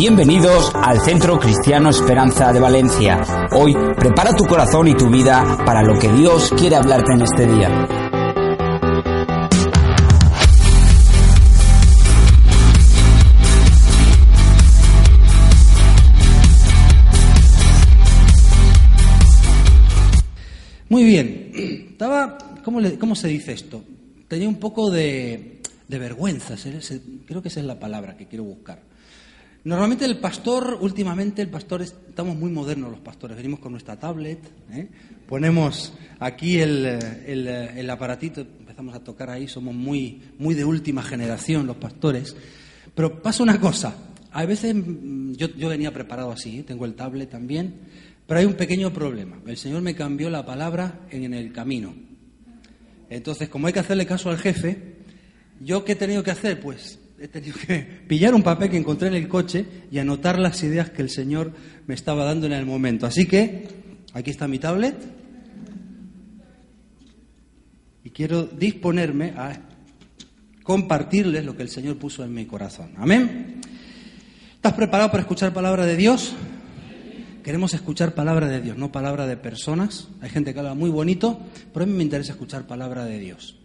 Bienvenidos al Centro Cristiano Esperanza de Valencia. Hoy prepara tu corazón y tu vida para lo que Dios quiere hablarte en este día. Muy bien. Estaba, ¿cómo, se dice esto? Tenía un poco de, de vergüenza, creo que esa es la palabra que quiero buscar. Normalmente el pastor, últimamente el pastor, es- estamos muy modernos los pastores, venimos con nuestra tablet, ¿eh? ponemos aquí el, eh, eh, el aparatito, empezamos a tocar ahí, somos muy, muy de última generación los pastores. Pero pasa una cosa, a veces mm, yo, yo venía preparado así, tengo el tablet también, pero hay un pequeño problema. El Señor me cambió la palabra en el camino. Entonces, como hay que hacerle caso al jefe, ¿yo qué he tenido que hacer? Pues he tenido que pillar un papel que encontré en el coche y anotar las ideas que el Señor me estaba dando en el momento. Así que, aquí está mi tablet. Y quiero disponerme a compartirles lo que el Señor puso en mi corazón. Amén. ¿Estás preparado para escuchar palabra de Dios? Queremos escuchar palabra de Dios, no palabra de personas. Hay gente que habla muy bonito, pero a mí me interesa escuchar palabra de Dios.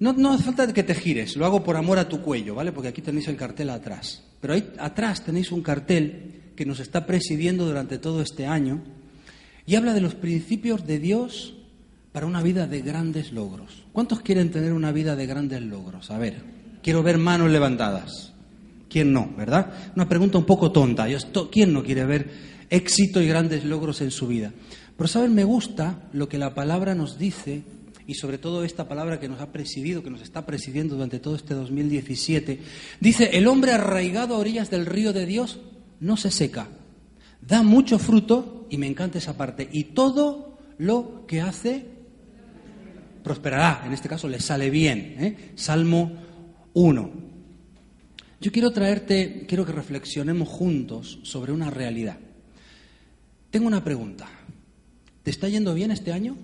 No, no hace falta que te gires, lo hago por amor a tu cuello, ¿vale? Porque aquí tenéis el cartel atrás. Pero ahí atrás tenéis un cartel que nos está presidiendo durante todo este año y habla de los principios de Dios para una vida de grandes logros. ¿Cuántos quieren tener una vida de grandes logros? A ver, quiero ver manos levantadas. ¿Quién no, verdad? Una pregunta un poco tonta. ¿Quién no quiere ver éxito y grandes logros en su vida? Pero, ¿saben? Me gusta lo que la palabra nos dice y sobre todo esta palabra que nos ha presidido, que nos está presidiendo durante todo este 2017. Dice, el hombre arraigado a orillas del río de Dios no se seca, da mucho fruto, y me encanta esa parte, y todo lo que hace prosperará, en este caso le sale bien. ¿eh? Salmo 1. Yo quiero traerte, quiero que reflexionemos juntos sobre una realidad. Tengo una pregunta. ¿Te está yendo bien este año?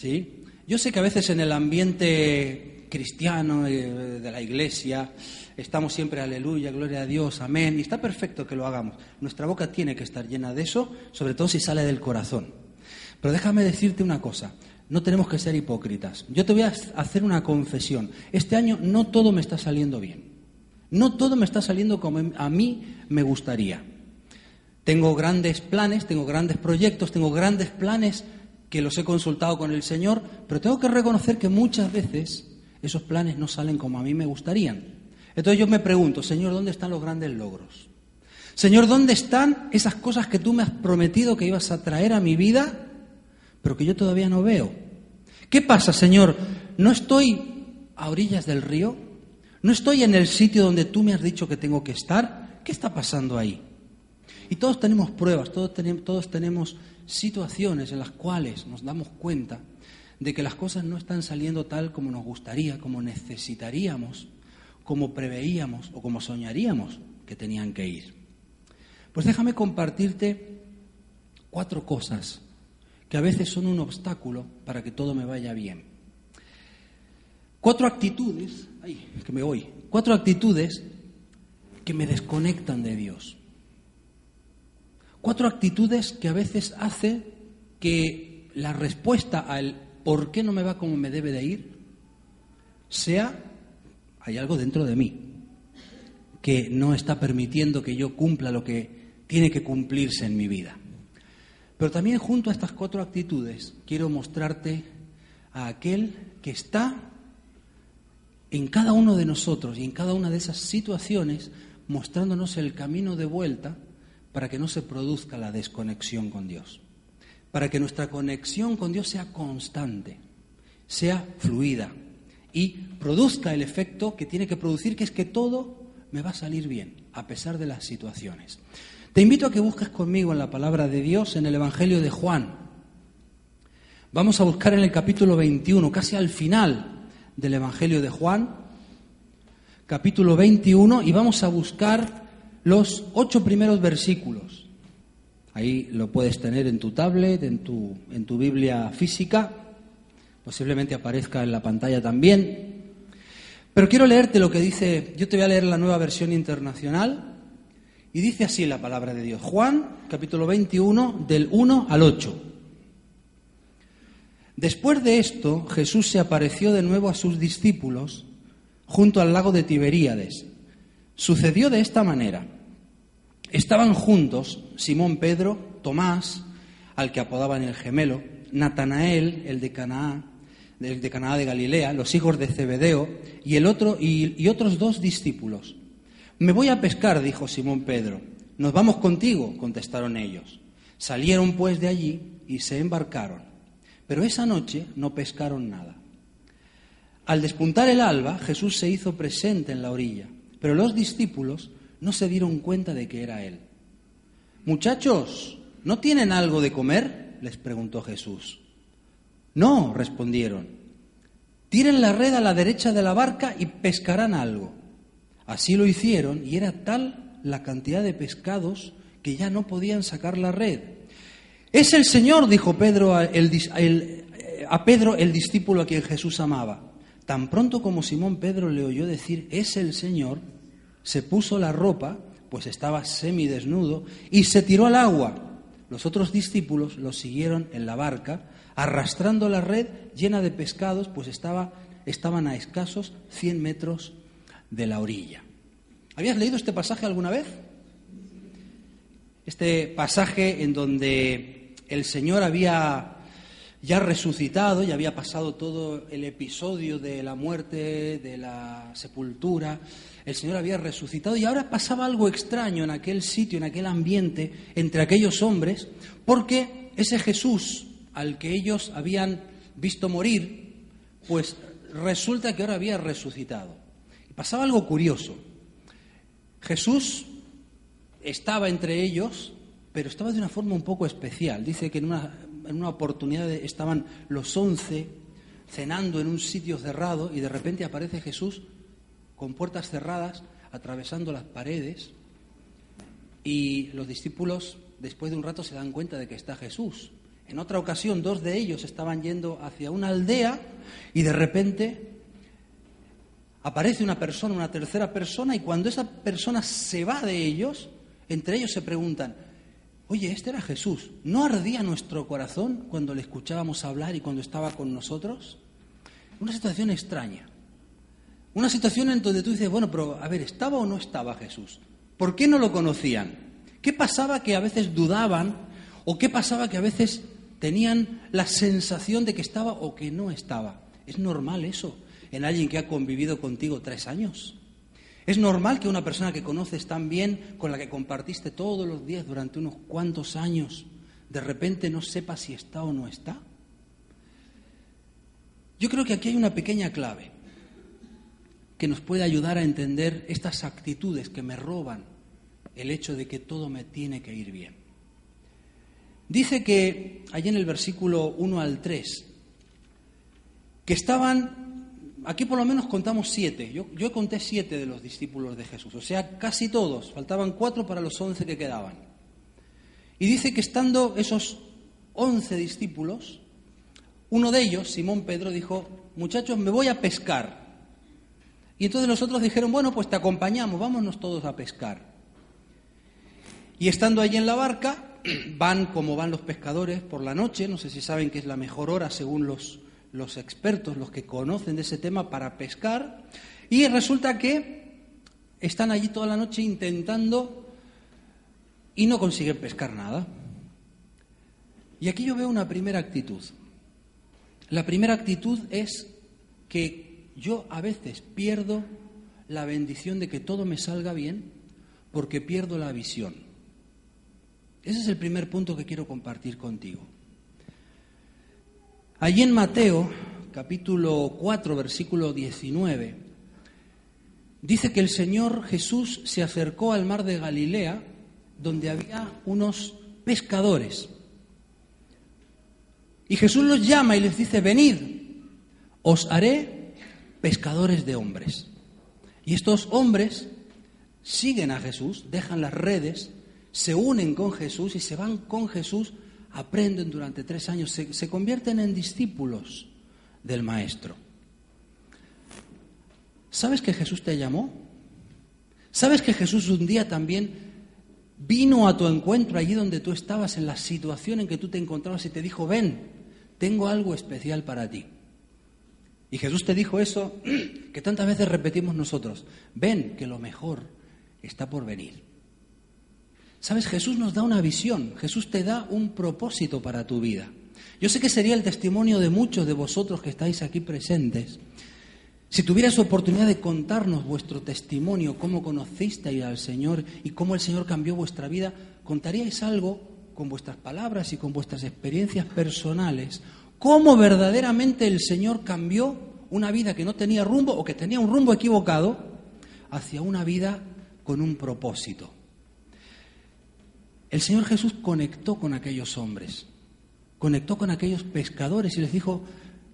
¿Sí? Yo sé que a veces en el ambiente cristiano eh, de la iglesia estamos siempre aleluya, gloria a Dios, amén, y está perfecto que lo hagamos. Nuestra boca tiene que estar llena de eso, sobre todo si sale del corazón. Pero déjame decirte una cosa, no tenemos que ser hipócritas. Yo te voy a hacer una confesión. Este año no todo me está saliendo bien. No todo me está saliendo como a mí me gustaría. Tengo grandes planes, tengo grandes proyectos, tengo grandes planes que los he consultado con el Señor, pero tengo que reconocer que muchas veces esos planes no salen como a mí me gustarían. Entonces yo me pregunto, Señor, ¿dónde están los grandes logros? Señor, ¿dónde están esas cosas que tú me has prometido que ibas a traer a mi vida, pero que yo todavía no veo? ¿Qué pasa, Señor? ¿No estoy a orillas del río? ¿No estoy en el sitio donde tú me has dicho que tengo que estar? ¿Qué está pasando ahí? Y todos tenemos pruebas, todos tenemos, todos tenemos situaciones en las cuales nos damos cuenta de que las cosas no están saliendo tal como nos gustaría, como necesitaríamos, como preveíamos o como soñaríamos que tenían que ir. Pues déjame compartirte cuatro cosas que a veces son un obstáculo para que todo me vaya bien. Cuatro actitudes, ay, que me voy, cuatro actitudes que me desconectan de Dios. Cuatro actitudes que a veces hace que la respuesta al por qué no me va como me debe de ir sea, hay algo dentro de mí que no está permitiendo que yo cumpla lo que tiene que cumplirse en mi vida. Pero también junto a estas cuatro actitudes quiero mostrarte a aquel que está en cada uno de nosotros y en cada una de esas situaciones mostrándonos el camino de vuelta para que no se produzca la desconexión con Dios, para que nuestra conexión con Dios sea constante, sea fluida y produzca el efecto que tiene que producir, que es que todo me va a salir bien, a pesar de las situaciones. Te invito a que busques conmigo en la palabra de Dios en el Evangelio de Juan. Vamos a buscar en el capítulo 21, casi al final del Evangelio de Juan, capítulo 21, y vamos a buscar los ocho primeros versículos. Ahí lo puedes tener en tu tablet, en tu, en tu Biblia física, posiblemente aparezca en la pantalla también. Pero quiero leerte lo que dice, yo te voy a leer la nueva versión internacional, y dice así la palabra de Dios. Juan, capítulo 21, del 1 al 8. Después de esto, Jesús se apareció de nuevo a sus discípulos junto al lago de Tiberíades. Sucedió de esta manera. Estaban juntos Simón Pedro, Tomás, al que apodaban el gemelo, Natanael, el de Canaá, el de Canaá de Galilea, los hijos de Zebedeo, y el otro y, y otros dos discípulos. Me voy a pescar, dijo Simón Pedro. Nos vamos contigo, contestaron ellos. Salieron pues de allí y se embarcaron. Pero esa noche no pescaron nada. Al despuntar el alba, Jesús se hizo presente en la orilla, pero los discípulos no se dieron cuenta de que era Él. Muchachos, ¿no tienen algo de comer? les preguntó Jesús. No, respondieron. Tiren la red a la derecha de la barca y pescarán algo. Así lo hicieron y era tal la cantidad de pescados que ya no podían sacar la red. Es el Señor, dijo Pedro a, a Pedro, el discípulo a quien Jesús amaba. Tan pronto como Simón Pedro le oyó decir, es el Señor, se puso la ropa, pues estaba semidesnudo, y se tiró al agua. Los otros discípulos lo siguieron en la barca, arrastrando la red llena de pescados, pues estaba, estaban a escasos 100 metros de la orilla. ¿Habías leído este pasaje alguna vez? Este pasaje en donde el Señor había ya resucitado, ya había pasado todo el episodio de la muerte, de la sepultura, el Señor había resucitado y ahora pasaba algo extraño en aquel sitio, en aquel ambiente, entre aquellos hombres, porque ese Jesús al que ellos habían visto morir, pues resulta que ahora había resucitado. Y pasaba algo curioso. Jesús estaba entre ellos, pero estaba de una forma un poco especial. Dice que en una, en una oportunidad estaban los once cenando en un sitio cerrado y de repente aparece Jesús con puertas cerradas, atravesando las paredes, y los discípulos después de un rato se dan cuenta de que está Jesús. En otra ocasión, dos de ellos estaban yendo hacia una aldea y de repente aparece una persona, una tercera persona, y cuando esa persona se va de ellos, entre ellos se preguntan, oye, este era Jesús, ¿no ardía nuestro corazón cuando le escuchábamos hablar y cuando estaba con nosotros? Una situación extraña. Una situación en donde tú dices, bueno, pero a ver, ¿estaba o no estaba Jesús? ¿Por qué no lo conocían? ¿Qué pasaba que a veces dudaban o qué pasaba que a veces tenían la sensación de que estaba o que no estaba? Es normal eso en alguien que ha convivido contigo tres años. Es normal que una persona que conoces tan bien, con la que compartiste todos los días durante unos cuantos años, de repente no sepa si está o no está. Yo creo que aquí hay una pequeña clave que nos puede ayudar a entender estas actitudes que me roban el hecho de que todo me tiene que ir bien. Dice que allí en el versículo 1 al 3, que estaban, aquí por lo menos contamos siete, yo, yo conté siete de los discípulos de Jesús, o sea, casi todos, faltaban cuatro para los once que quedaban. Y dice que estando esos once discípulos, uno de ellos, Simón Pedro, dijo, muchachos, me voy a pescar. Y entonces los otros dijeron, bueno, pues te acompañamos, vámonos todos a pescar. Y estando allí en la barca, van como van los pescadores por la noche, no sé si saben que es la mejor hora según los, los expertos, los que conocen de ese tema, para pescar. Y resulta que están allí toda la noche intentando y no consiguen pescar nada. Y aquí yo veo una primera actitud. La primera actitud es que yo a veces pierdo la bendición de que todo me salga bien porque pierdo la visión. Ese es el primer punto que quiero compartir contigo. Allí en Mateo, capítulo 4, versículo 19, dice que el Señor Jesús se acercó al mar de Galilea, donde había unos pescadores. Y Jesús los llama y les dice, venid, os haré pescadores de hombres. Y estos hombres siguen a Jesús, dejan las redes, se unen con Jesús y se van con Jesús, aprenden durante tres años, se, convierten en discípulos del Maestro. ¿Sabes que Jesús te llamó? ¿Sabes que Jesús un día también vino a tu encuentro allí donde tú estabas, en la situación en que tú te encontrabas y te dijo, ven, tengo algo especial para ti? Y Jesús te dijo eso que tantas veces repetimos nosotros, ven que lo mejor está por venir. Sabes, Jesús nos da una visión, Jesús te da un propósito para tu vida. Yo sé que sería el testimonio de muchos de vosotros que estáis aquí presentes. Si tuvieras oportunidad de contarnos vuestro testimonio, cómo conocisteis al Señor y cómo el Señor cambió vuestra vida, contaríais algo con vuestras palabras y con vuestras experiencias personales, cómo verdaderamente el Señor cambió una vida que no tenía rumbo o que tenía un rumbo equivocado hacia una vida con un propósito. El Señor Jesús conectó con aquellos hombres, conectó con aquellos pescadores y les dijo,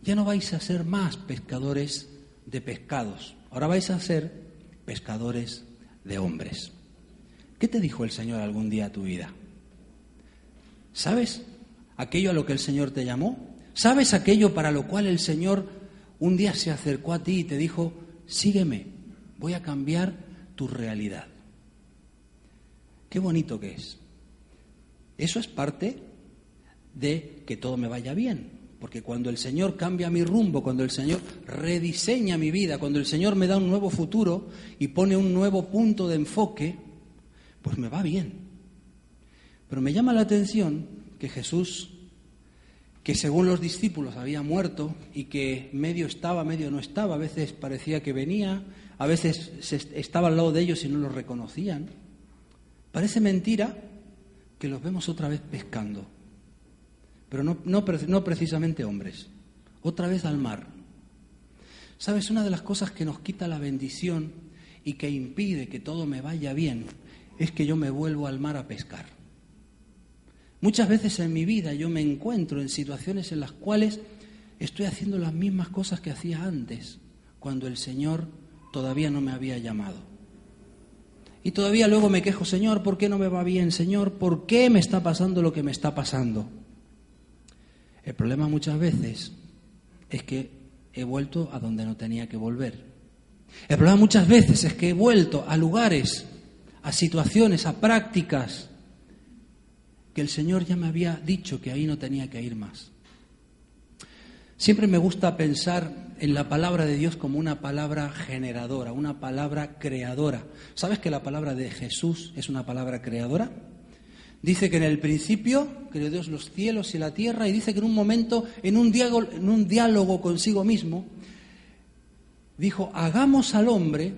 ya no vais a ser más pescadores de pescados, ahora vais a ser pescadores de hombres. ¿Qué te dijo el Señor algún día a tu vida? ¿Sabes aquello a lo que el Señor te llamó? ¿Sabes aquello para lo cual el Señor un día se acercó a ti y te dijo, sígueme, voy a cambiar tu realidad? Qué bonito que es. Eso es parte de que todo me vaya bien. Porque cuando el Señor cambia mi rumbo, cuando el Señor rediseña mi vida, cuando el Señor me da un nuevo futuro y pone un nuevo punto de enfoque, pues me va bien. Pero me llama la atención que Jesús, que según los discípulos había muerto y que medio estaba, medio no estaba, a veces parecía que venía, a veces estaba al lado de ellos y no los reconocían, parece mentira que los vemos otra vez pescando, pero no, no, precisamente hombres, otra vez al mar. ¿Sabes? Una de las cosas que nos quita la bendición y que impide que todo me vaya bien es que yo me vuelvo al mar a pescar. Muchas veces en mi vida yo me encuentro en situaciones en las cuales estoy haciendo las mismas cosas que hacía antes, cuando el Señor todavía no me había llamado. Y todavía luego me quejo, Señor, ¿por qué no me va bien? Señor, ¿por qué me está pasando lo que me está pasando? El problema muchas veces es que he vuelto a donde no tenía que volver. El problema muchas veces es que he vuelto a lugares, a situaciones, a prácticas que el Señor ya me había dicho que ahí no tenía que ir más. Siempre me gusta pensar en la palabra de Dios como una palabra generadora, una palabra creadora. ¿Sabes que la palabra de Jesús es una palabra creadora? Dice que en el principio creó Dios los cielos y la tierra y dice que en un momento, en un diálogo, en un diálogo consigo mismo, dijo, hagamos al hombre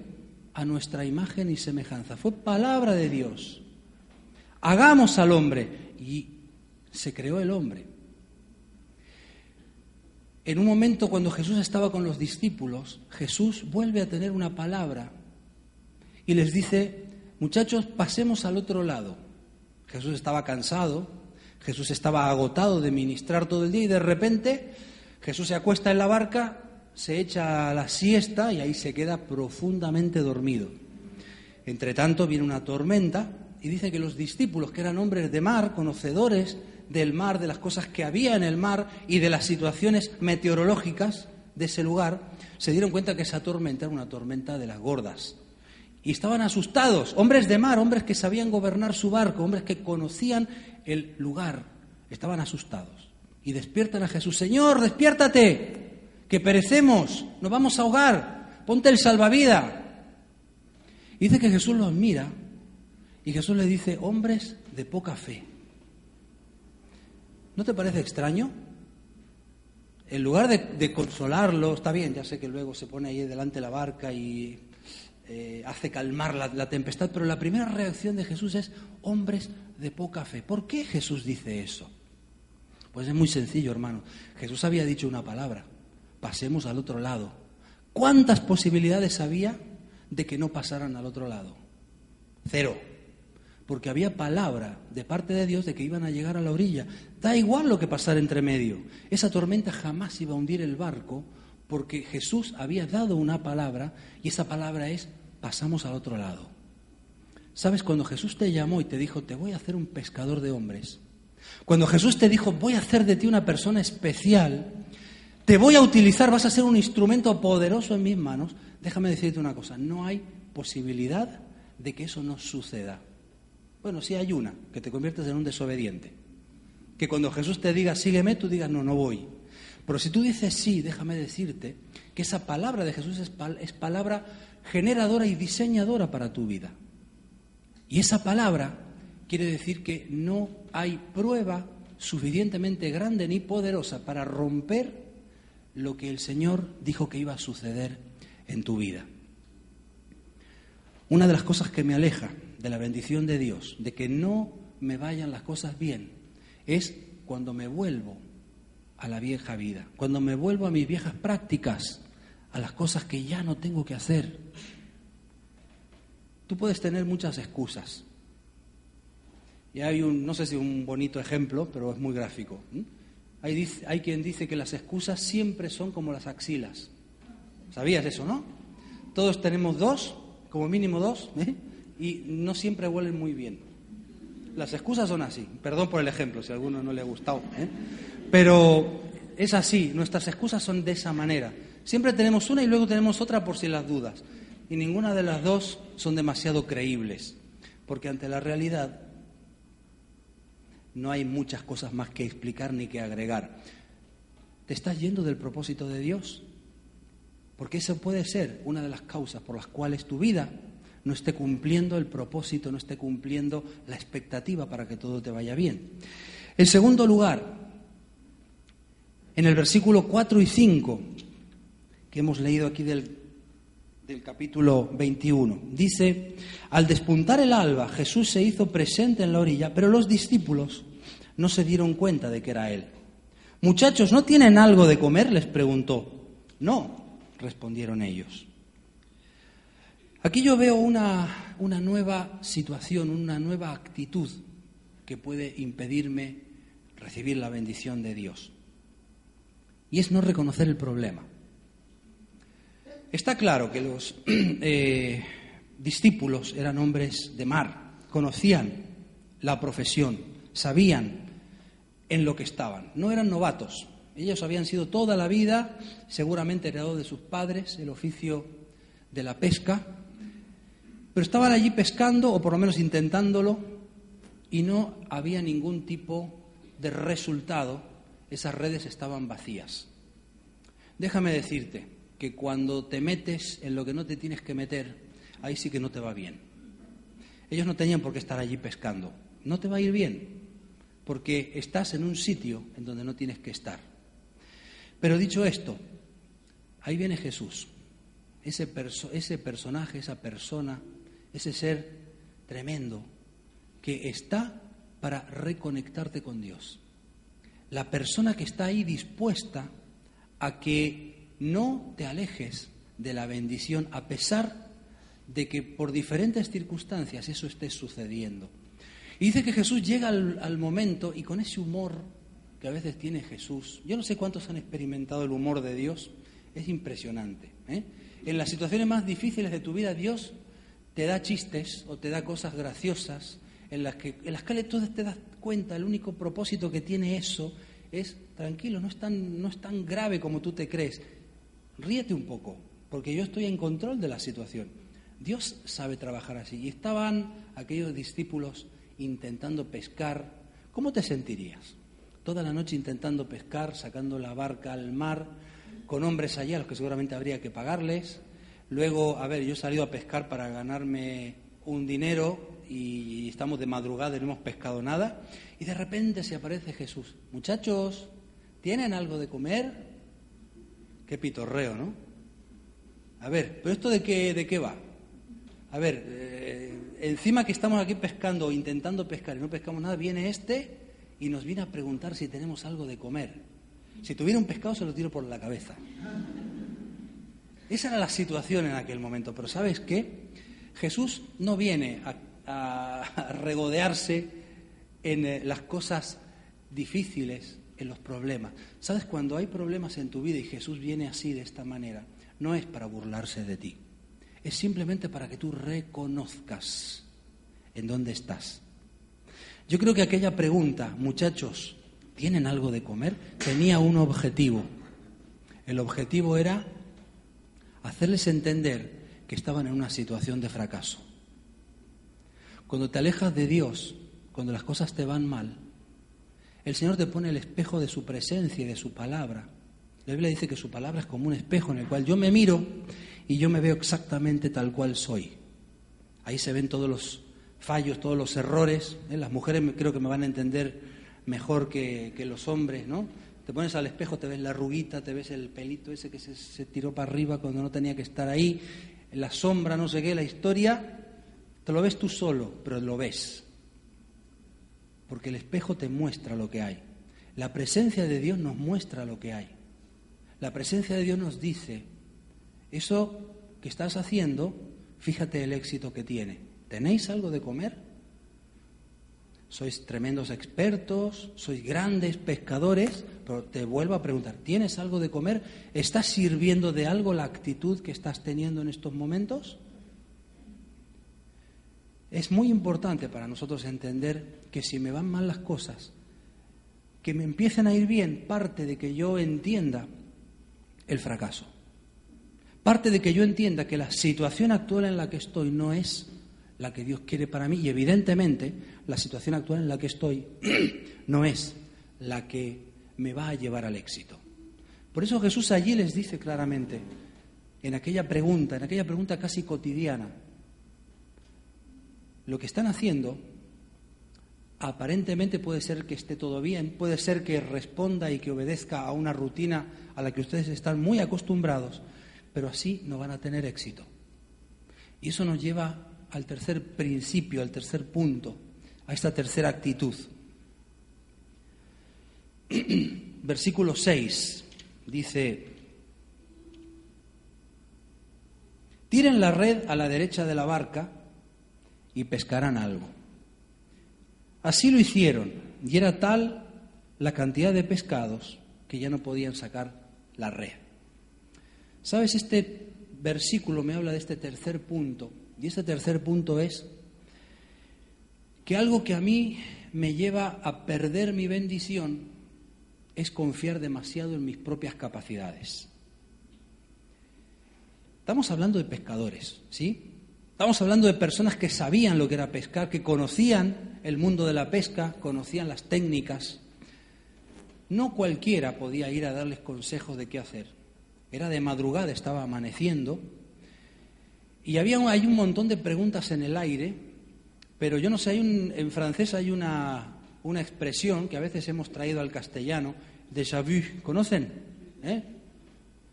a nuestra imagen y semejanza. Fue palabra de Dios. Hagamos al hombre. Y se creó el hombre. En un momento cuando Jesús estaba con los discípulos, Jesús vuelve a tener una palabra y les dice, muchachos, pasemos al otro lado. Jesús estaba cansado, Jesús estaba agotado de ministrar todo el día y de repente Jesús se acuesta en la barca, se echa a la siesta y ahí se queda profundamente dormido. Entre tanto viene una tormenta y dice que los discípulos, que eran hombres de mar, conocedores del mar, de las cosas que había en el mar y de las situaciones meteorológicas de ese lugar, se dieron cuenta que esa tormenta era una tormenta de las gordas. Y estaban asustados, hombres de mar, hombres que sabían gobernar su barco, hombres que conocían el lugar, estaban asustados. Y despiertan a Jesús, Señor, despiértate, que perecemos, nos vamos a ahogar, ponte el salvavida. Y dice que Jesús los mira y Jesús le dice, hombres de poca fe. ¿No te parece extraño? En lugar de, consolarlo, está bien, ya sé que luego se pone ahí delante la barca y eh, hace calmar la, la, tempestad, pero la primera reacción de Jesús es hombres de poca fe. ¿Por qué Jesús dice eso? Pues es muy sencillo, hermano. Jesús había dicho una palabra, pasemos al otro lado. ¿Cuántas posibilidades había de que no pasaran al otro lado? Cero porque había palabra de parte de Dios de que iban a llegar a la orilla. Da igual lo que pasara entre medio. Esa tormenta jamás iba a hundir el barco porque Jesús había dado una palabra y esa palabra es pasamos al otro lado. ¿Sabes? Cuando Jesús te llamó y te dijo, te voy a hacer un pescador de hombres, cuando Jesús te dijo, voy a hacer de ti una persona especial, te voy a utilizar, vas a ser un instrumento poderoso en mis manos, déjame decirte una cosa, no hay posibilidad de que eso no suceda. Bueno, sí hay una, que te conviertes en un desobediente. Que cuando Jesús te diga, sígueme, tú digas, no, no voy. Pero si tú dices sí, déjame decirte que esa palabra de Jesús es, es palabra generadora y diseñadora para tu vida. Y esa palabra quiere decir que no hay prueba suficientemente grande ni poderosa para romper lo que el Señor dijo que iba a suceder en tu vida. Una de las cosas que me aleja de la bendición de Dios, de que no me vayan las cosas bien, es cuando me vuelvo a la vieja vida, cuando me vuelvo a mis viejas prácticas, a las cosas que ya no tengo que hacer. Tú puedes tener muchas excusas. Y hay un, no sé si un bonito ejemplo, pero es muy gráfico. Hay, hay quien dice que las excusas siempre son como las axilas. ¿Sabías eso, no? Todos tenemos dos, como mínimo dos, ¿eh? Y no siempre huelen muy bien. Las excusas son así. Perdón por el ejemplo, si a alguno no le ha gustado. ¿eh? Pero es así, nuestras excusas son de esa manera. Siempre tenemos una y luego tenemos otra por si las dudas. Y ninguna de las dos son demasiado creíbles, porque ante la realidad no hay muchas cosas más que explicar ni que agregar. ¿Te estás yendo del propósito de Dios? Porque eso puede ser una de las causas por las cuales tu vida no esté cumpliendo el propósito, no esté cumpliendo la expectativa para que todo te vaya bien. En segundo lugar, en el versículo 4 y 5, que hemos leído aquí del, del capítulo 21, dice, al despuntar el alba, Jesús se hizo presente en la orilla, pero los discípulos no se dieron cuenta de que era Él. Muchachos, ¿no tienen algo de comer? les preguntó. No, respondieron ellos. Aquí yo veo una, una nueva situación, una nueva actitud que puede impedirme recibir la bendición de Dios. Y es no reconocer el problema. Está claro que los eh, discípulos eran hombres de mar, conocían la profesión, sabían en lo que estaban. No eran novatos. Ellos habían sido toda la vida, seguramente heredados de sus padres, el oficio de la pesca, pero estaban allí pescando, o por lo menos intentándolo, y no había ningún tipo de resultado. Esas redes estaban vacías. Déjame decirte que cuando te metes en lo que no te tienes que meter, ahí sí que no te va bien. Ellos no tenían por qué estar allí pescando. No te va a ir bien, porque estás en un sitio en donde no tienes que estar. Pero dicho esto, ahí viene Jesús, ese, ese personaje, esa persona, ese ser tremendo, que está para reconectarte con Dios. La persona que está ahí dispuesta a que no te alejes de la bendición a pesar de que por diferentes circunstancias eso esté sucediendo. Y dice que Jesús llega al, momento y con ese humor que a veces tiene Jesús, yo no sé cuántos han experimentado el humor de Dios, es impresionante. ¿eh? En las situaciones más difíciles de tu vida, Dios te da chistes o te da cosas graciosas en las que, en las que tú te das cuenta, el único propósito que tiene eso es, tranquilo, no es, tan, no es tan grave como tú te crees. Ríete un poco, porque yo estoy en control de la situación. Dios sabe trabajar así. Y estaban aquellos discípulos intentando pescar, ¿cómo te sentirías? Toda la noche intentando pescar, sacando la barca al mar, con hombres allá a los que seguramente habría que pagarles. Luego, a ver, yo he salido a pescar para ganarme un dinero y estamos de madrugada y no hemos pescado nada. Y de repente se aparece Jesús. Muchachos, ¿tienen algo de comer? Qué pitorreo, ¿no? A ver, ¿pero esto de qué, de qué va? A ver, eh, encima que estamos aquí pescando intentando pescar y no pescamos nada, viene este y nos viene a preguntar si tenemos algo de comer. Si tuviera un pescado se lo tiro por la cabeza. Esa era la situación en aquel momento. Pero ¿sabes qué? Jesús no viene a, regodearse en eh, las cosas difíciles, en los problemas. ¿Sabes? Cuando hay problemas en tu vida y Jesús viene así, de esta manera, no es para burlarse de ti es simplemente para que tú reconozcas en dónde estás. Yo creo que aquella pregunta, muchachos, ¿tienen algo de comer? Tenía un objetivo. El objetivo era hacerles entender que estaban en una situación de fracaso. Cuando te alejas de Dios, cuando las cosas te van mal, el Señor te pone el espejo de su presencia y de su palabra. La Biblia dice que su palabra es como un espejo en el cual yo me miro y yo me veo exactamente tal cual soy. Ahí se ven todos los fallos, todos los errores. ¿eh? Las mujeres creo que me van a entender mejor que, los hombres, ¿no? Te pones al espejo, te ves la ruguita, te ves el pelito ese que se, se tiró para arriba cuando no tenía que estar ahí, la sombra, no sé qué, la historia, te lo ves tú solo, pero lo ves. Porque el espejo te muestra lo que hay. La presencia de Dios nos muestra lo que hay. La presencia de Dios nos dice, eso que estás haciendo, fíjate el éxito que tiene. ¿Tenéis algo de comer? Sois tremendos expertos, sois grandes pescadores, pero te vuelvo a preguntar, ¿tienes algo de comer? ¿Estás sirviendo de algo la actitud que estás teniendo en estos momentos? Es muy importante para nosotros entender que si me van mal las cosas, que me empiecen a ir bien, parte de que yo entienda el fracaso. Parte de que yo entienda que la situación actual en la que estoy no es la que Dios quiere para mí y evidentemente la situación actual en la que estoy no es la que me va a llevar al éxito. Por eso Jesús allí les dice claramente, en aquella pregunta, en aquella pregunta casi cotidiana, lo que están haciendo aparentemente puede ser que esté todo bien, puede ser que responda y que obedezca a una rutina a la que ustedes están muy acostumbrados, pero así no van a tener éxito. Y eso nos lleva al tercer principio, al tercer punto, a esta tercera actitud. Versículo 6 dice, tiren la red a la derecha de la barca y pescarán algo. Así lo hicieron, y era tal la cantidad de pescados que ya no podían sacar la red. ¿Sabes? Este versículo me habla de este tercer punto, y este tercer punto es que algo que a mí me lleva a perder mi bendición es confiar demasiado en mis propias capacidades. Estamos hablando de pescadores, ¿sí? Estamos hablando de personas que sabían lo que era pescar, que conocían el mundo de la pesca, conocían las técnicas. No cualquiera podía ir a darles consejos de qué hacer. Era de madrugada, estaba amaneciendo, y había hay un montón de preguntas en el aire, pero yo no sé, hay un, en francés hay una, una expresión que a veces hemos traído al castellano, déjà vu, ¿conocen? ¿Eh?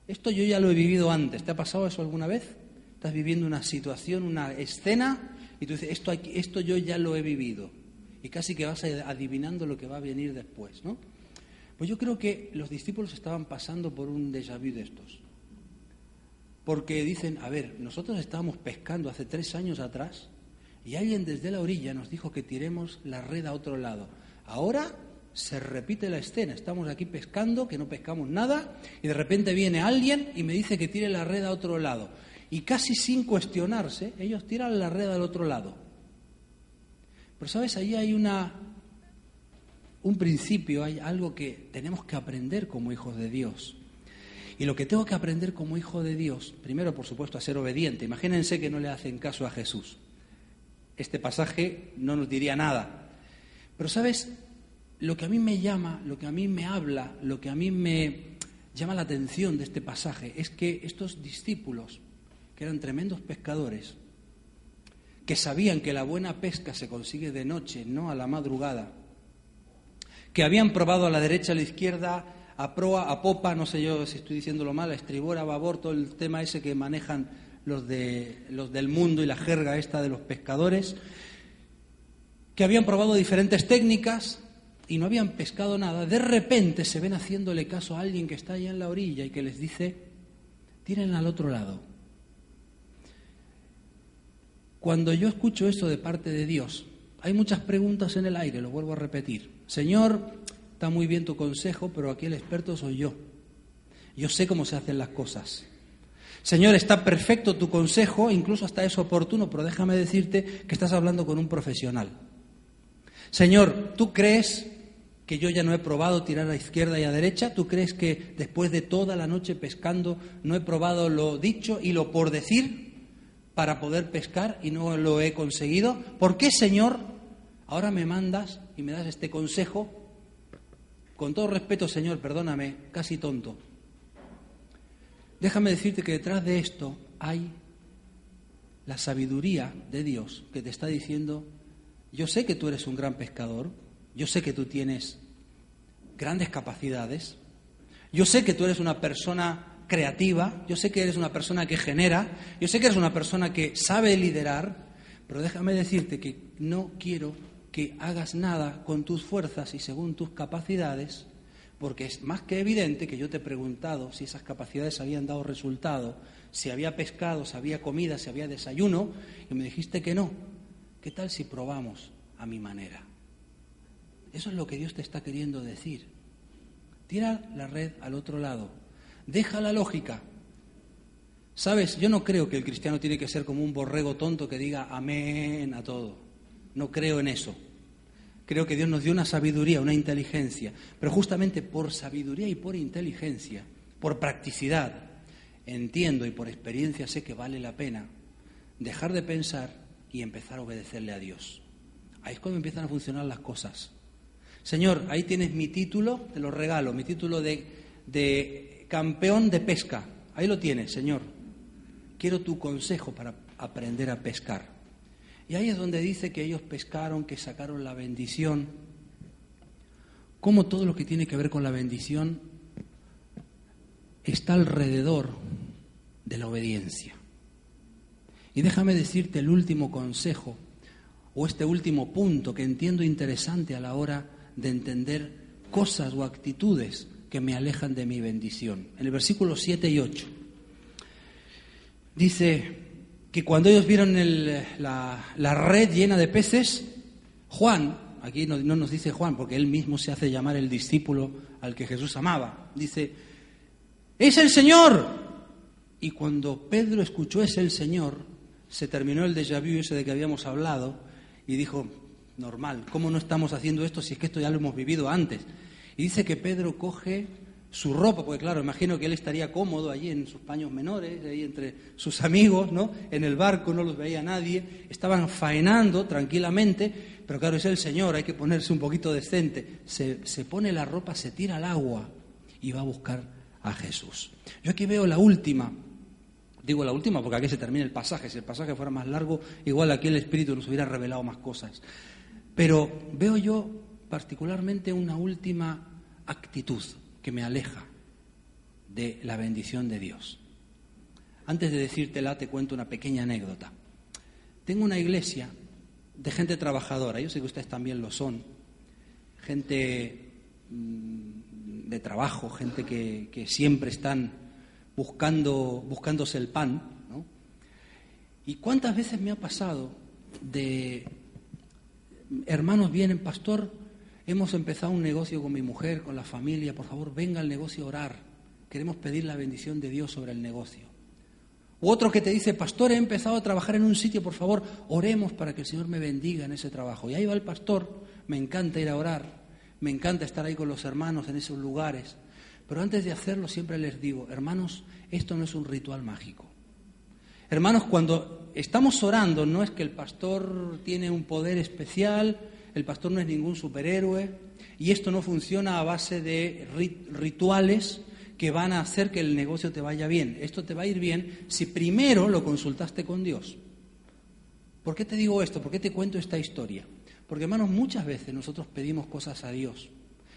Esto yo ya lo he vivido antes, ¿te ha pasado eso alguna vez? Estás viviendo una situación, una escena, y tú dices, esto, esto yo ya lo he vivido. Y casi que vas adivinando lo que va a venir después, ¿no? Pues yo creo que los discípulos estaban pasando por un déjà vu de estos. Porque dicen, a ver, nosotros estábamos pescando hace tres años atrás y alguien desde la orilla nos dijo que tiremos la red a otro lado. Ahora se repite la escena, estamos aquí pescando, que no pescamos nada, y de repente viene alguien y me dice que tire la red a otro lado. Y casi sin cuestionarse, ellos tiran la red al otro lado. Pero sabes, ahí hay una, un principio, hay algo que tenemos que aprender como hijos de Dios. Y lo que tengo que aprender como hijo de Dios, primero, por supuesto, a ser obediente. Imagínense que no le hacen caso a Jesús. Este pasaje no nos diría nada. Pero, ¿sabes? Lo que a mí me llama, lo que a mí me habla, lo que a mí me llama la atención de este pasaje es que estos discípulos, que eran tremendos pescadores, que sabían que la buena pesca se consigue de noche, no a la madrugada, que habían probado a la derecha, a la izquierda, a proa, a popa, no sé yo si estoy diciéndolo mal, a estribor, a babor, todo el tema ese que manejan los, de, los del mundo y la jerga esta de los pescadores, que habían probado diferentes técnicas y no habían pescado nada, de repente se ven haciéndole caso a alguien que está allá en la orilla y que les dice, tiren al otro lado. Cuando yo escucho esto de parte de Dios, hay muchas preguntas en el aire, lo vuelvo a repetir. Señor, Está muy bien tu consejo, pero aquí el experto soy yo. Yo sé cómo se hacen las cosas. Señor, está perfecto tu consejo, incluso hasta es oportuno, pero déjame decirte que estás hablando con un profesional. Señor, tú crees que yo ya no he probado tirar a izquierda y a derecha? ¿Tú crees que después de toda la noche pescando no he probado lo dicho y lo por decir para poder pescar y no lo he conseguido? ¿Por qué, Señor, ahora me mandas y me das este consejo? Con todo respeto, Señor, perdóname, casi tonto. Déjame decirte que detrás de esto hay la sabiduría de Dios que te está diciendo, yo sé que tú eres un gran pescador, yo sé que tú tienes grandes capacidades, yo sé que tú eres una persona creativa, yo sé que eres una persona que genera, yo sé que eres una persona que sabe liderar, pero déjame decirte que no quiero que hagas nada con tus fuerzas y según tus capacidades, porque es más que evidente que yo te he preguntado si esas capacidades habían dado resultado, si había pescado, si había comida, si había desayuno, y me dijiste que no. ¿Qué tal si probamos a mi manera? Eso es lo que Dios te está queriendo decir. Tira la red al otro lado. Deja la lógica. Sabes, yo no creo que el cristiano tiene que ser como un borrego tonto que diga amén a todo. No creo en eso. Creo que Dios nos dio una sabiduría, una inteligencia, pero justamente por sabiduría y por inteligencia, por practicidad, entiendo y por experiencia sé que vale la pena dejar de pensar y empezar a obedecerle a Dios. Ahí es cuando empiezan a funcionar las cosas. Señor, ahí tienes mi título, te lo regalo, mi título de, de campeón de pesca. Ahí lo tienes, Señor. Quiero tu consejo para aprender a pescar. Y ahí es donde dice que ellos pescaron, que sacaron la bendición. Cómo todo lo que tiene que ver con la bendición está alrededor de la obediencia. Y déjame decirte el último consejo o este último punto que entiendo interesante a la hora de entender cosas o actitudes que me alejan de mi bendición. En el versículo 7 y 8 dice, que cuando ellos vieron la, red llena de peces, Juan, aquí no, no, nos dice Juan, porque él mismo se hace llamar el discípulo al que Jesús amaba, dice, es el Señor. Y cuando Pedro escuchó es el Señor, se terminó el déjà vu ese de que habíamos hablado y dijo, normal, ¿cómo no estamos haciendo esto si es que esto ya lo hemos vivido antes? Y dice que Pedro coge su ropa, porque claro, imagino que él estaría cómodo allí en sus paños menores, ahí entre sus amigos, ¿no? En el barco no los veía nadie, estaban faenando tranquilamente, pero claro, es el Señor, hay que ponerse un poquito decente. Se, se pone la ropa, se tira al agua y va a buscar a Jesús. Yo aquí veo la última, digo la última porque aquí se termina el pasaje, si el pasaje fuera más largo, igual aquí el Espíritu nos hubiera revelado más cosas. Pero veo yo particularmente una última actitud que me aleja de la bendición de Dios. Antes de decírtela, te cuento una pequeña anécdota. Tengo una iglesia de gente trabajadora, yo sé que ustedes también lo son, gente mm, de trabajo, gente que, siempre están buscando, buscándose el pan. ¿no? ¿Y cuántas veces me ha pasado de hermanos vienen, pastor, hemos empezado un negocio con mi mujer, con la familia, por favor, venga al negocio a orar. Queremos pedir la bendición de Dios sobre el negocio. U otro que te dice, pastor, he empezado a trabajar en un sitio, por favor, oremos para que el Señor me bendiga en ese trabajo. Y ahí va el pastor, me encanta ir a orar, me encanta estar ahí con los hermanos en esos lugares. Pero antes de hacerlo siempre les digo, hermanos, esto no es un ritual mágico. Hermanos, cuando estamos orando, no es que el pastor tiene un poder especial, el pastor no es ningún superhéroe y esto no funciona a base de rituales que van a hacer que el negocio te vaya bien. Esto te va a ir bien si primero lo consultaste con Dios. ¿Por qué te digo esto? ¿Por qué te cuento esta historia? Porque hermanos, muchas veces nosotros pedimos cosas a Dios.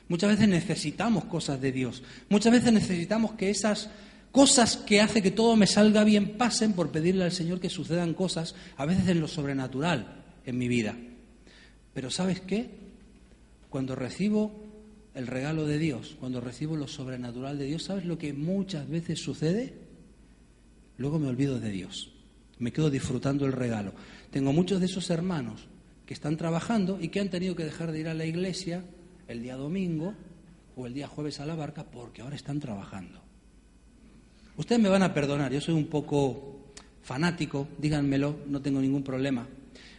Muchas veces necesitamos cosas de Dios. Muchas veces necesitamos que esas cosas que hace que todo me salga bien pasen por pedirle al Señor que sucedan cosas, a veces en lo sobrenatural en mi vida. Pero ¿sabes qué? Cuando recibo el regalo de Dios, cuando recibo lo sobrenatural de Dios, ¿sabes lo que muchas veces sucede? Luego me olvido de Dios. Me quedo disfrutando el regalo. Tengo muchos de esos hermanos que están trabajando y que han tenido que dejar de ir a la iglesia el día domingo o el día jueves a la barca porque ahora están trabajando. Ustedes me van a perdonar, yo soy un poco fanático, díganmelo, no tengo ningún problema.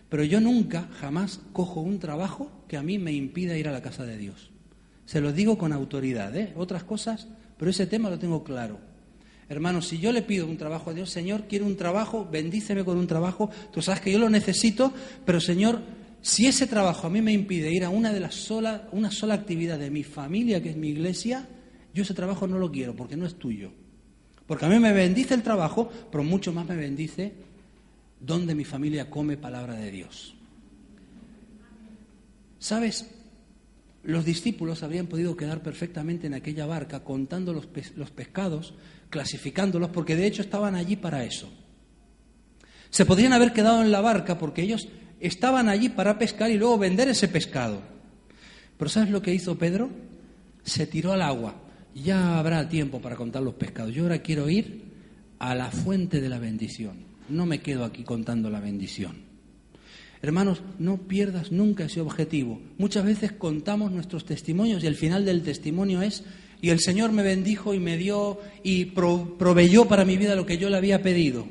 Pero yo nunca, jamás cojo un trabajo que a mí me impida ir a la casa de Dios. Se lo digo con autoridad, ¿eh? Otras cosas, pero ese tema lo tengo claro. Hermanos, si yo le pido un trabajo a Dios, Señor, quiero un trabajo, bendíceme con un trabajo, tú sabes que yo lo necesito, pero Señor, si ese trabajo a mí me impide ir a una de las sola, una sola actividad de mi familia, que es mi iglesia, yo ese trabajo no lo quiero porque no es tuyo. Porque a mí me bendice el trabajo, pero mucho más me bendice donde mi familia come palabra de Dios. ¿Sabes? Los discípulos habrían podido quedar perfectamente en aquella barca contando los, los pescados, clasificándolos, porque de hecho estaban allí para eso. Se podrían haber quedado en la barca porque ellos estaban allí para pescar y luego vender ese pescado. Pero ¿sabes lo que hizo Pedro? Se tiró al agua. Ya habrá tiempo para contar los pescados. Yo ahora quiero ir a la fuente de la bendición. No me quedo aquí contando la bendición. Hermanos, no pierdas nunca ese objetivo. Muchas veces contamos nuestros testimonios y el final del testimonio es, y el Señor me bendijo y me dio y proveyó para mi vida lo que yo le había pedido.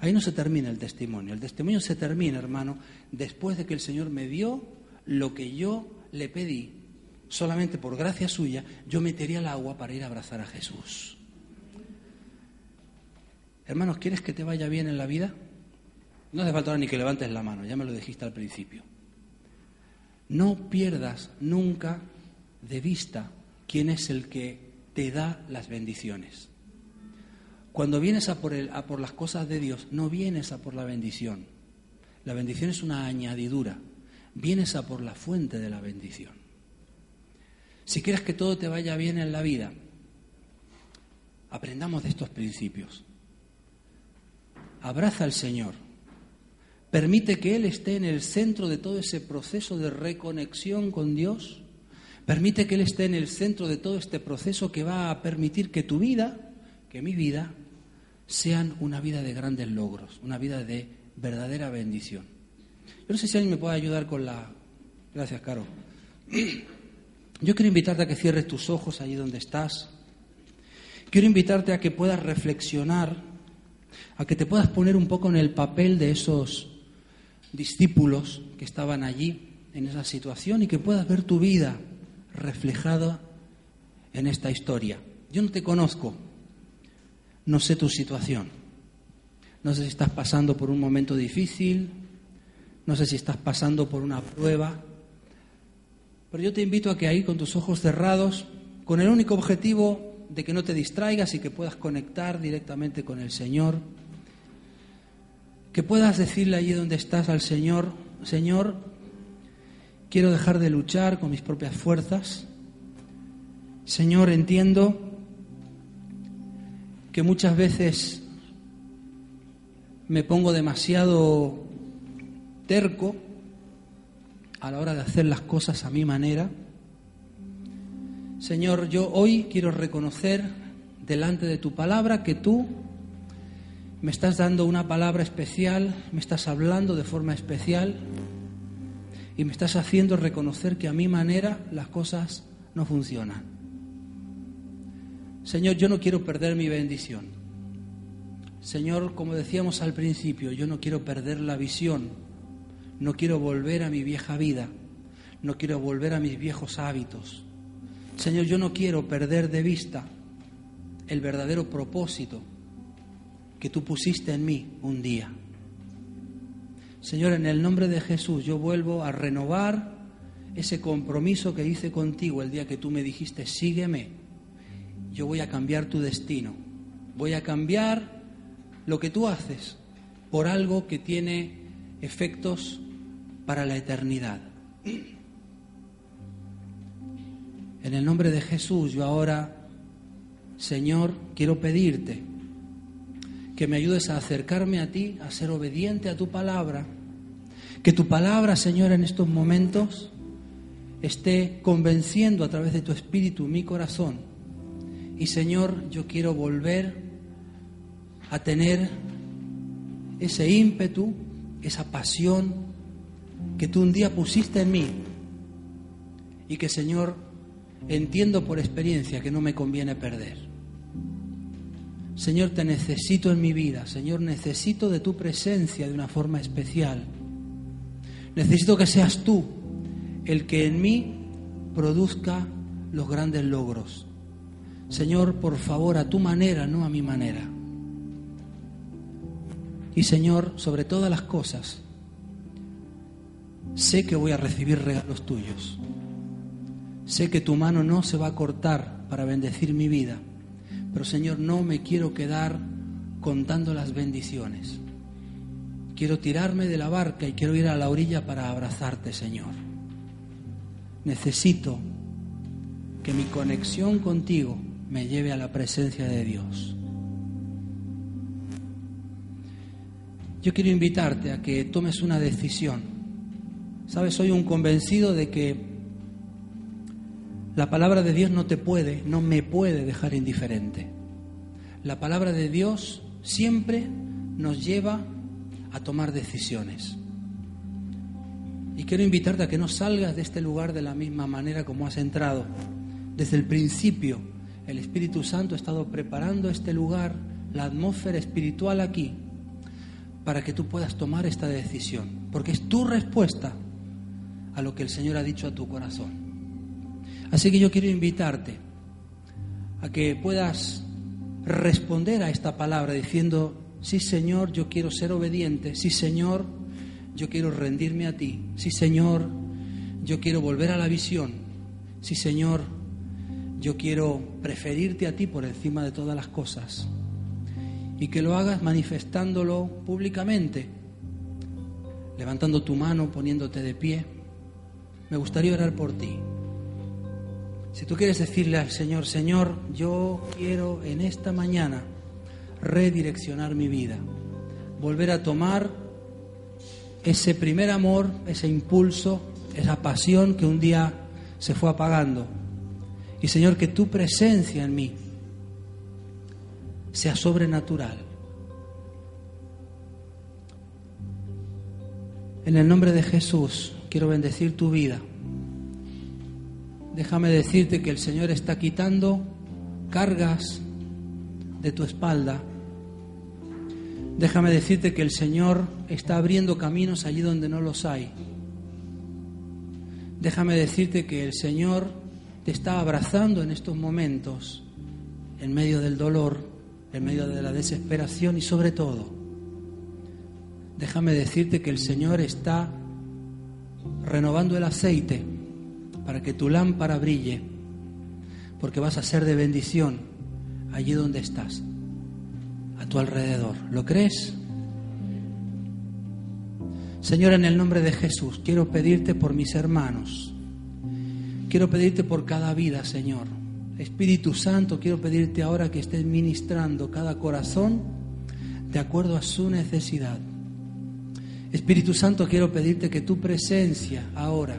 Ahí no se termina el testimonio. El testimonio se termina, hermano, después de que el Señor me dio lo que yo le pedí. Solamente por gracia suya, yo metería el agua para ir a abrazar a Jesús. Hermanos, ¿quieres que te vaya bien en la vida? No hace falta ni que levantes la mano, ya me lo dijiste al principio. No pierdas nunca de vista quién es el que te da las bendiciones. Cuando vienes a por, el, a por las cosas de Dios, no vienes a por la bendición. La bendición es una añadidura. Vienes a por la fuente de la bendición. Si quieres que todo te vaya bien en la vida, aprendamos de estos principios. Abraza al Señor. Permite que Él esté en el centro de todo ese proceso de reconexión con Dios. Permite que Él esté en el centro de todo este proceso que va a permitir que tu vida, que mi vida, sean una vida de grandes logros, una vida de verdadera bendición. Yo no sé si alguien me puede ayudar con la... Gracias, Caro. Yo quiero invitarte a que cierres tus ojos allí donde estás. Quiero invitarte a que puedas reflexionar, a que te puedas poner un poco en el papel de esos discípulos que estaban allí en esa situación y que puedas ver tu vida reflejada en esta historia. Yo no te conozco, no sé tu situación. No sé si estás pasando por un momento difícil, no sé si estás pasando por una prueba, pero yo te invito a que ahí con tus ojos cerrados, con el único objetivo de que no te distraigas y que puedas conectar directamente con el Señor, que puedas decirle allí donde estás al Señor, Señor, quiero dejar de luchar con mis propias fuerzas. Señor, entiendo que muchas veces me pongo demasiado terco a la hora de hacer las cosas a mi manera. Señor, yo hoy quiero reconocer delante de tu palabra que tú me estás dando una palabra especial, me estás hablando de forma especial y me estás haciendo reconocer que a mi manera las cosas no funcionan. Señor, yo no quiero perder mi bendición. Señor, como decíamos al principio, yo no quiero perder la visión. No quiero volver a mi vieja vida. No quiero volver a mis viejos hábitos. Señor, yo no quiero perder de vista el verdadero propósito que tú pusiste en mí un día. Señor, en el nombre de Jesús yo vuelvo a renovar ese compromiso que hice contigo el día que tú me dijiste, sígueme yo voy a cambiar tu destino, voy a cambiar lo que tú haces por algo que tiene efectos para la eternidad. En el nombre de Jesús, yo ahora, Señor, quiero pedirte que me ayudes a acercarme a ti, a ser obediente a tu palabra, que tu palabra, Señor, en estos momentos esté convenciendo a través de tu espíritu mi corazón. Y Señor, yo quiero volver a tener ese ímpetu, esa pasión que tú un día pusiste en mí. Y que Señor entiendo por experiencia que no me conviene perder. Señor, te necesito en mi vida. Señor, necesito de tu presencia de una forma especial. Necesito que seas tú el que en mí produzca los grandes logros. Señor, por favor, a tu manera, no a mi manera. Y Señor, sobre todas las cosas, sé que voy a recibir regalos tuyos. Sé que tu mano no se va a cortar para bendecir mi vida. Pero Señor, no me quiero quedar contando las bendiciones. Quiero tirarme de la barca y quiero ir a la orilla para abrazarte, Señor. Necesito que mi conexión contigo me lleve a la presencia de Dios. Yo quiero invitarte a que tomes una decisión. Sabes, soy un convencido de que la palabra de Dios no te puede, no me puede dejar indiferente. La palabra de Dios siempre nos lleva a tomar decisiones. Y quiero invitarte a que no salgas de este lugar de la misma manera como has entrado. Desde el principio, el Espíritu Santo ha estado preparando este lugar, la atmósfera espiritual aquí, para que tú puedas tomar esta decisión. Porque es tu respuesta a lo que el Señor ha dicho a tu corazón. Así que yo quiero invitarte a que puedas responder a esta palabra diciendo, sí Señor, yo quiero ser obediente, sí Señor, yo quiero rendirme a ti, sí Señor, yo quiero volver a la visión, sí Señor, yo quiero preferirte a ti por encima de todas las cosas y que lo hagas manifestándolo públicamente, levantando tu mano, poniéndote de pie. Me gustaría orar por ti. Si tú quieres decirle al Señor, Señor, yo quiero en esta mañana redireccionar mi vida, volver a tomar ese primer amor, ese impulso, esa pasión que un día se fue apagando. Y Señor, que tu presencia en mí sea sobrenatural. En el nombre de Jesús quiero bendecir tu vida déjame decirte que el Señor está quitando cargas de tu espalda. Déjame decirte que el Señor está abriendo caminos allí donde no los hay. Déjame decirte que el Señor te está abrazando en estos momentos, en medio del dolor, en medio de la desesperación y sobre todo, déjame decirte que el Señor está renovando el aceite para que tu lámpara brille, porque vas a ser de bendición allí donde estás, a tu alrededor. ¿Lo crees? Señor, en el nombre de Jesús, quiero pedirte por mis hermanos. Quiero pedirte por cada vida, Señor. Espíritu Santo, quiero pedirte ahora que estés ministrando cada corazón de acuerdo a su necesidad. Espíritu Santo, quiero pedirte que tu presencia ahora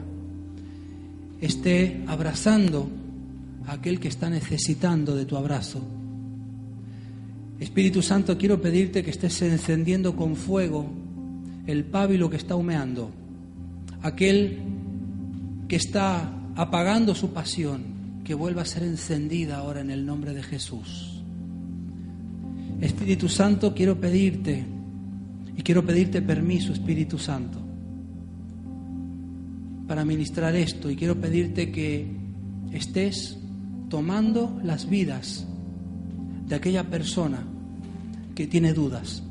esté abrazando a aquel que está necesitando de tu abrazo. Espíritu Santo, quiero pedirte que estés encendiendo con fuego el pábilo que está humeando, aquel que está apagando su pasión, que vuelva a ser encendida ahora en el nombre de Jesús. Espíritu Santo, quiero pedirte, y quiero pedirte permiso, Espíritu Santo, para ministrar esto y quiero pedirte que estés tomando las vidas de aquella persona que tiene dudas,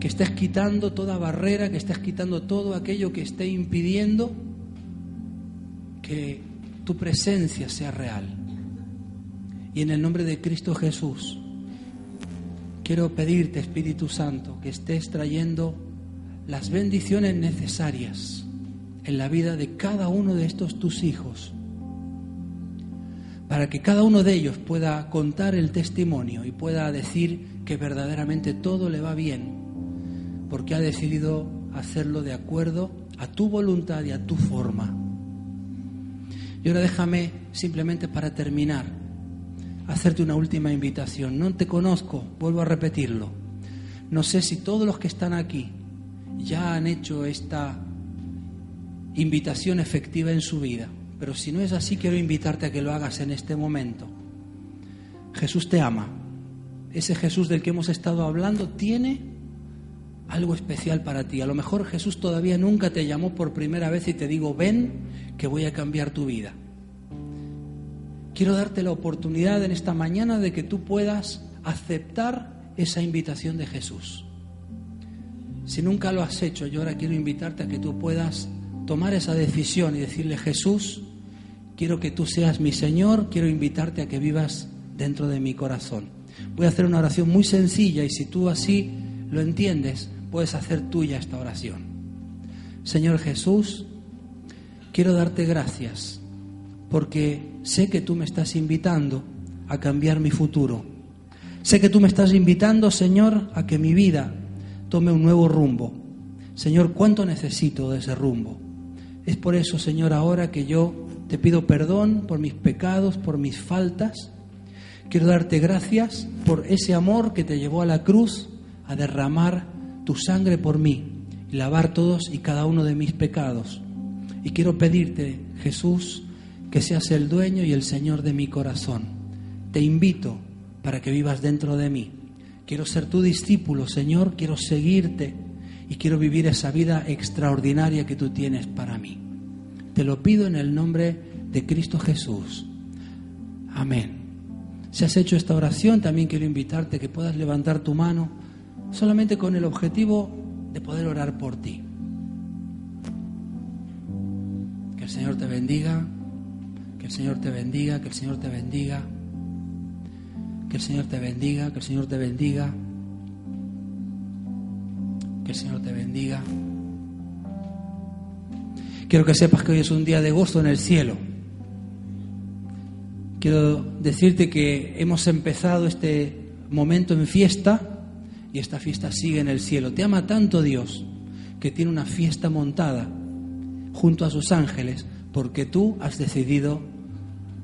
que estés quitando toda barrera, que estés quitando todo aquello que esté impidiendo que tu presencia sea real. Y en el nombre de Cristo Jesús, quiero pedirte, Espíritu Santo, que estés trayendo las bendiciones necesarias en la vida de cada uno de estos tus hijos, para que cada uno de ellos pueda contar el testimonio y pueda decir que verdaderamente todo le va bien, porque ha decidido hacerlo de acuerdo a tu voluntad y a tu forma. Y ahora déjame simplemente para terminar, hacerte una última invitación. No te conozco, vuelvo a repetirlo. No sé si todos los que están aquí ya han hecho esta invitación efectiva en su vida. Pero si no es así, quiero invitarte a que lo hagas en este momento. Jesús te ama. Ese Jesús del que hemos estado hablando tiene algo especial para ti. A lo mejor Jesús todavía nunca te llamó por primera vez y te digo, ven, que voy a cambiar tu vida. quiero darte la oportunidad en esta mañana de que tú puedas aceptar esa invitación de Jesús. Si nunca lo has hecho, yo ahora quiero invitarte a que tú puedas tomar esa decisión y decirle, Jesús, quiero que tú seas mi Señor, quiero invitarte a que vivas dentro de mi corazón. Voy a hacer una oración muy sencilla y si tú así lo entiendes, puedes hacer tuya esta oración. Señor Jesús, quiero darte gracias porque sé que tú me estás invitando a cambiar mi futuro. Sé que tú me estás invitando, Señor, a que mi vida tome un nuevo rumbo. Señor, ¿cuánto necesito de ese rumbo? Es por eso, Señor, ahora que yo te pido perdón por mis pecados, por mis faltas. Quiero darte gracias por ese amor que te llevó a la cruz a derramar tu sangre por mí y lavar todos y cada uno de mis pecados. Y quiero pedirte, Jesús, que seas el dueño y el Señor de mi corazón. Te invito para que vivas dentro de mí. Quiero ser tu discípulo, Señor, quiero seguirte y quiero vivir esa vida extraordinaria que tú tienes para mí. Te lo pido en el nombre de Cristo Jesús. Amén. Si has hecho esta oración, también quiero invitarte que puedas levantar tu mano solamente con el objetivo de poder orar por ti. Que el Señor te bendiga, que el Señor te bendiga, que el Señor te bendiga, que el Señor te bendiga, que el Señor te bendiga. Que el Señor te bendiga. Quiero que sepas que hoy es un día de gozo en el cielo. Quiero decirte que hemos empezado este momento en fiesta y esta fiesta sigue en el cielo. Te ama tanto Dios que tiene una fiesta montada junto a sus ángeles porque tú has decidido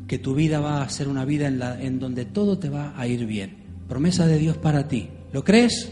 que tu vida va a ser una vida en, la, en donde todo te va a ir bien. Promesa de Dios para ti. ¿Lo crees?